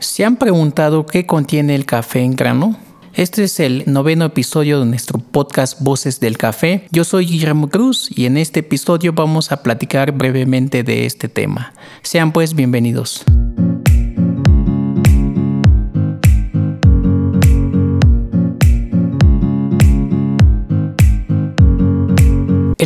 ¿Se han preguntado qué contiene el café en grano? Este es el noveno episodio de nuestro podcast Voces del Café. Yo soy Guillermo Cruz y en este episodio vamos a platicar brevemente de este tema. Sean pues bienvenidos.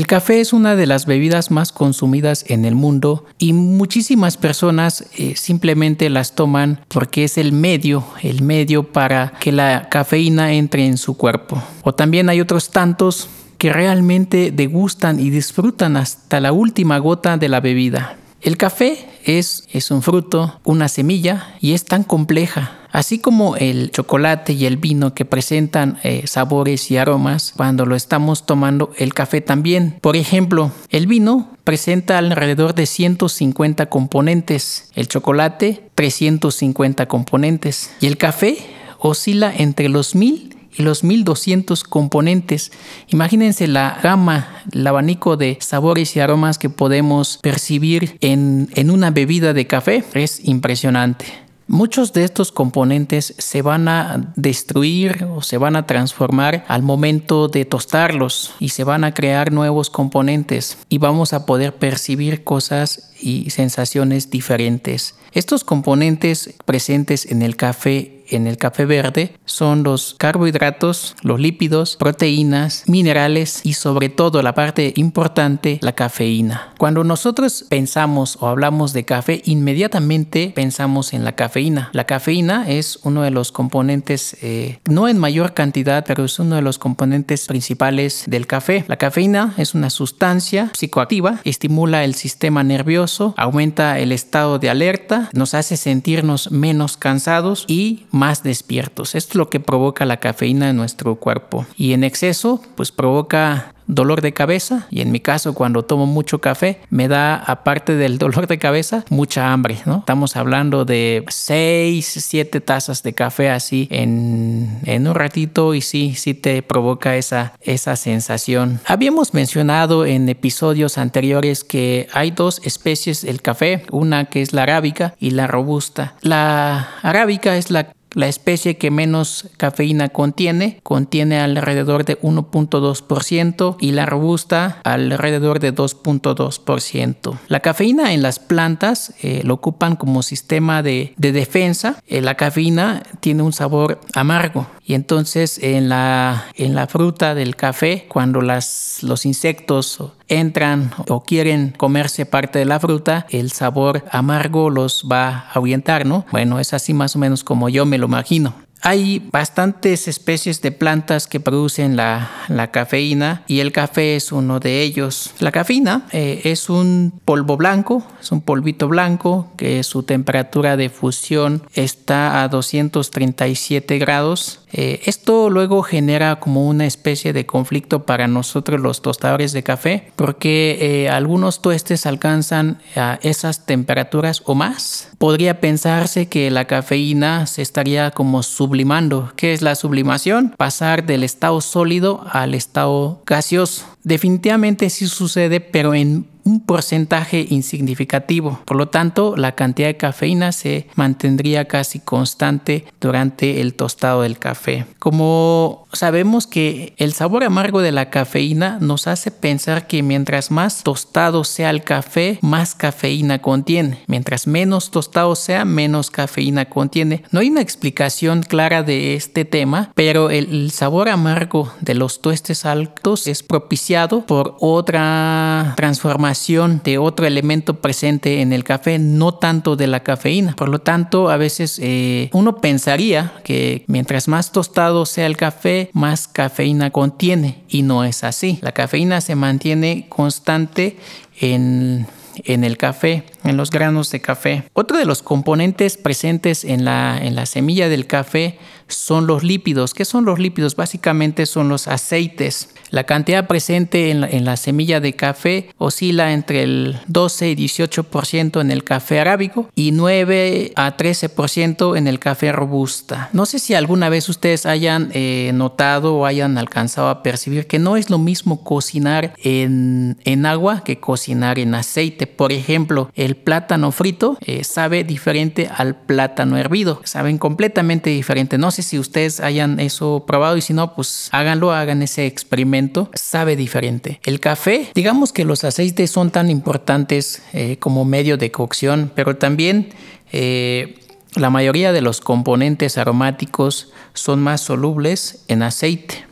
El café es una de las bebidas más consumidas en el mundo y muchísimas personas eh, simplemente las toman porque es el medio, el medio para que la cafeína entre en su cuerpo. O también hay otros tantos que realmente degustan y disfrutan hasta la última gota de la bebida. El café es, es un fruto, una semilla y es tan compleja Así como el chocolate y el vino que presentan eh, sabores y aromas cuando lo estamos tomando, el café también. Por ejemplo, el vino presenta alrededor de 150 componentes, el chocolate 350 componentes y el café oscila entre los 1000 y los 1200 componentes. Imagínense la gama, el abanico de sabores y aromas que podemos percibir en, en una bebida de café. Es impresionante. Muchos de estos componentes se van a destruir o se van a transformar al momento de tostarlos y se van a crear nuevos componentes y vamos a poder percibir cosas y sensaciones diferentes. Estos componentes presentes en el café en el café verde son los carbohidratos, los lípidos, proteínas, minerales y sobre todo la parte importante, la cafeína. Cuando nosotros pensamos o hablamos de café, inmediatamente pensamos en la cafeína. La cafeína es uno de los componentes, eh, no en mayor cantidad, pero es uno de los componentes principales del café. La cafeína es una sustancia psicoactiva, estimula el sistema nervioso, aumenta el estado de alerta, nos hace sentirnos menos cansados y más despiertos. Esto es lo que provoca la cafeína en nuestro cuerpo. Y en exceso, pues provoca dolor de cabeza y en mi caso cuando tomo mucho café me da aparte del dolor de cabeza mucha hambre, ¿no? Estamos hablando de 6, 7 tazas de café así en, en un ratito y sí, sí te provoca esa, esa sensación. Habíamos mencionado en episodios anteriores que hay dos especies del café, una que es la arábica y la robusta. La arábica es la la especie que menos cafeína contiene contiene alrededor de 1.2% y la robusta alrededor de 2.2%. La cafeína en las plantas eh, lo ocupan como sistema de, defensa. Eh, la cafeína tiene un sabor amargo y entonces en la, fruta del café, cuando los insectos entran o quieren comerse parte de la fruta, el sabor amargo los va a ahuyentar, ¿no? Bueno, es así más o menos como yo me lo imagino. Hay bastantes especies de plantas que producen la, cafeína y el café es uno de ellos. La cafeína eh, es un polvo blanco, es un polvito blanco que su temperatura de fusión está a 237 grados eh, esto luego genera como una especie de conflicto para nosotros los tostadores de café porque eh, algunos tuestes alcanzan a esas temperaturas o más. Podría pensarse que la cafeína se estaría como sublimando. ¿Qué es la sublimación? Pasar del estado sólido al estado gaseoso. Definitivamente sí sucede, pero en un porcentaje insignificativo. Por lo tanto, la cantidad de cafeína se mantendría casi constante durante el tostado del café. Como sabemos que el sabor amargo de la cafeína nos hace pensar que mientras más tostado sea el café, más cafeína contiene. Mientras menos tostado sea, menos cafeína contiene. No hay una explicación clara de este tema, pero el sabor amargo de los tuestes altos es propiciado por otra transformación de otro elemento presente en el café, no tanto de la cafeína. Por lo tanto, a veces eh, uno pensaría que mientras más tostado sea el café, más cafeína contiene y no es así. La cafeína se mantiene constante en en el café, en los granos de café. Otro de los componentes presentes en la, en la semilla del café son los lípidos. ¿Qué son los lípidos? Básicamente son los aceites. La cantidad presente en la, semilla de café oscila entre el 12 y 18% en el café arábigo y 9 a 13% en el café robusta. No sé si alguna vez ustedes hayan eh, notado o hayan alcanzado a percibir que no es lo mismo cocinar en, agua que cocinar en aceite. Por ejemplo, el plátano frito eh, sabe diferente al plátano hervido. Saben completamente diferente. No sé si ustedes hayan eso probado y si no, pues háganlo, hagan ese experimento. Sabe diferente. El café, digamos que los aceites son tan importantes eh, como medio de cocción, pero también eh, la mayoría de los componentes aromáticos son más solubles en aceite.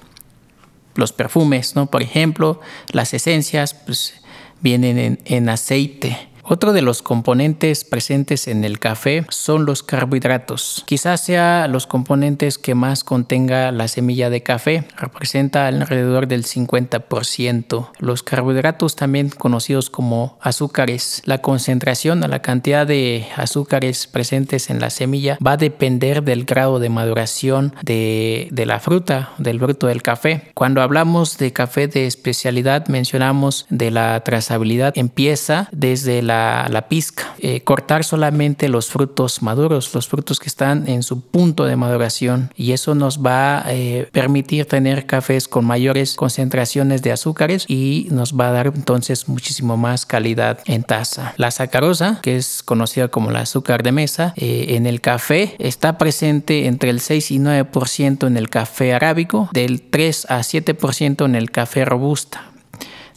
Los perfumes, ¿no? Por ejemplo, las esencias pues, vienen en aceite. Otro de los componentes presentes en el café son los carbohidratos. Quizás sea los componentes que más contenga la semilla de café, representa alrededor del 50%. Los carbohidratos también conocidos como azúcares. La concentración o la cantidad de azúcares presentes en la semilla va a depender del grado de maduración de, la fruta, del fruto del café. Cuando hablamos de café de especialidad mencionamos de la trazabilidad. Empieza desde la la, pizca. Eh, cortar solamente los frutos maduros, los frutos que están en su punto de maduración. Y eso nos va a eh, permitir tener cafés con mayores concentraciones de azúcares y nos va a dar entonces muchísimo más calidad en taza. La sacarosa, que es conocida como el azúcar de mesa, eh, en el café está presente entre el 6 y 9% en el café arábico, del 3 a 7% en el café robusta.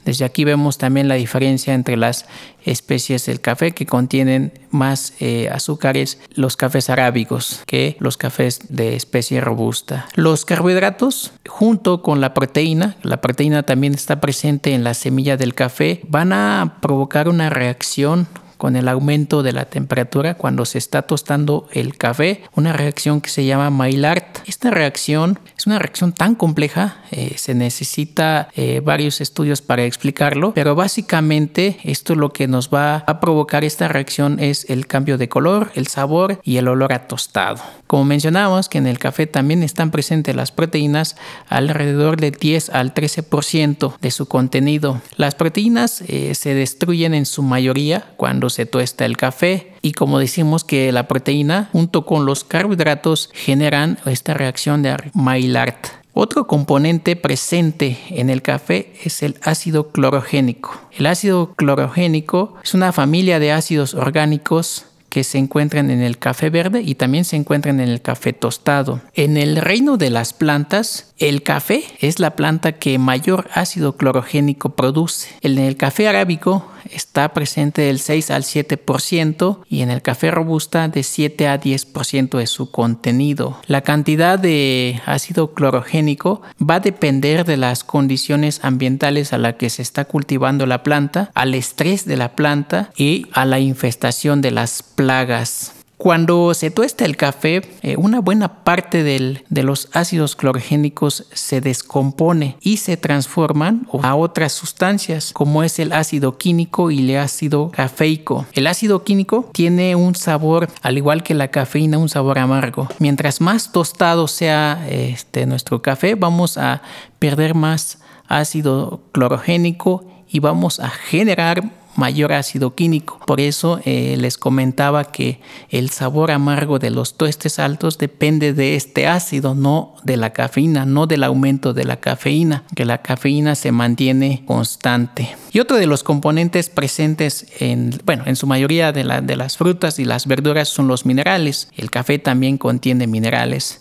Desde aquí vemos también la diferencia entre las especies del café que contienen más eh, azúcares, los cafés arábicos, que los cafés de especie robusta. Los carbohidratos, junto con la proteína, la proteína también está presente en la semilla del café, van a provocar una reacción con el aumento de la temperatura cuando se está tostando el café, una reacción que se llama Maillard. Esta reacción es una reacción tan compleja, eh, se necesita eh, varios estudios para explicarlo, pero básicamente esto lo que nos va a provocar esta reacción es el cambio de color, el sabor y el olor a tostado. Como mencionamos que en el café también están presentes las proteínas alrededor del 10 al 13% de su contenido. Las proteínas eh, se destruyen en su mayoría cuando se tuesta el café y como decimos que la proteína junto con los carbohidratos generan esta reacción de Maillard. Otro componente presente en el café es el ácido clorogénico. El ácido clorogénico es una familia de ácidos orgánicos que se encuentran en el café verde y también se encuentran en el café tostado. En el reino de las plantas, el café es la planta que mayor ácido clorogénico produce. En el café arábico está presente del 6 al 7% y en el café robusta de 7 a 10% de su contenido. La cantidad de ácido clorogénico va a depender de las condiciones ambientales a las que se está cultivando la planta, al estrés de la planta y a la infestación de las plagas. Cuando se tuesta el café, eh, una buena parte de los ácidos clorogénicos se descompone y se transforman a otras sustancias, como es el ácido químico y el ácido cafeico. El ácido químico tiene un sabor, al igual que la cafeína, un sabor amargo. Mientras más tostado sea este, nuestro café, vamos a perder más ácido clorogénico y vamos a generar mayor ácido químico. Por eso eh, les comentaba que el sabor amargo de los tuestes altos depende de este ácido, no de la cafeína, no del aumento de la cafeína, que la cafeína se mantiene constante. Y otro de los componentes presentes en, bueno, en su mayoría de, de las frutas y las verduras son los minerales. El café también contiene minerales.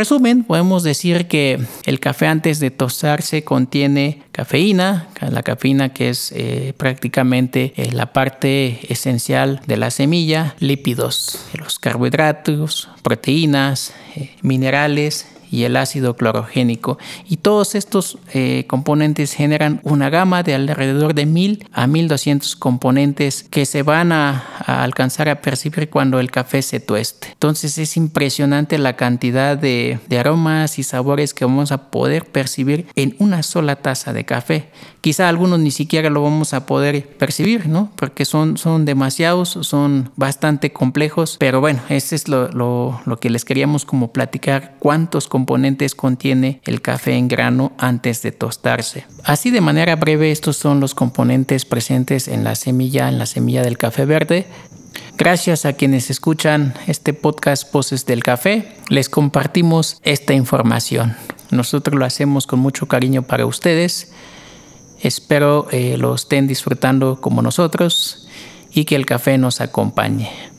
Resumen, podemos decir que el café antes de tostarse contiene cafeína, la cafeína que es eh, prácticamente eh, la parte esencial de la semilla, lípidos, los carbohidratos, proteínas, eh, minerales y el ácido clorogénico. Y todos estos componentes generan una gama de alrededor de 1000 a 1200 componentes que se van a, alcanzar a percibir cuando el café se tueste. Entonces es impresionante la cantidad de, de aromas y sabores que vamos a poder percibir en una sola taza de café. Quizá algunos ni siquiera lo vamos a poder percibir, ¿no? Porque son, son demasiados, son bastante complejos, pero bueno, ese es lo, lo, lo que les queríamos como platicar, cuántos componentes contiene el café en grano antes de tostarse. Así de manera breve, estos son los componentes presentes en la semilla, en la semilla del café verde. Gracias a quienes escuchan este podcast Poses del Café, les compartimos esta información. Nosotros lo hacemos con mucho cariño para ustedes. Espero eh, lo estén disfrutando como nosotros y que el café nos acompañe.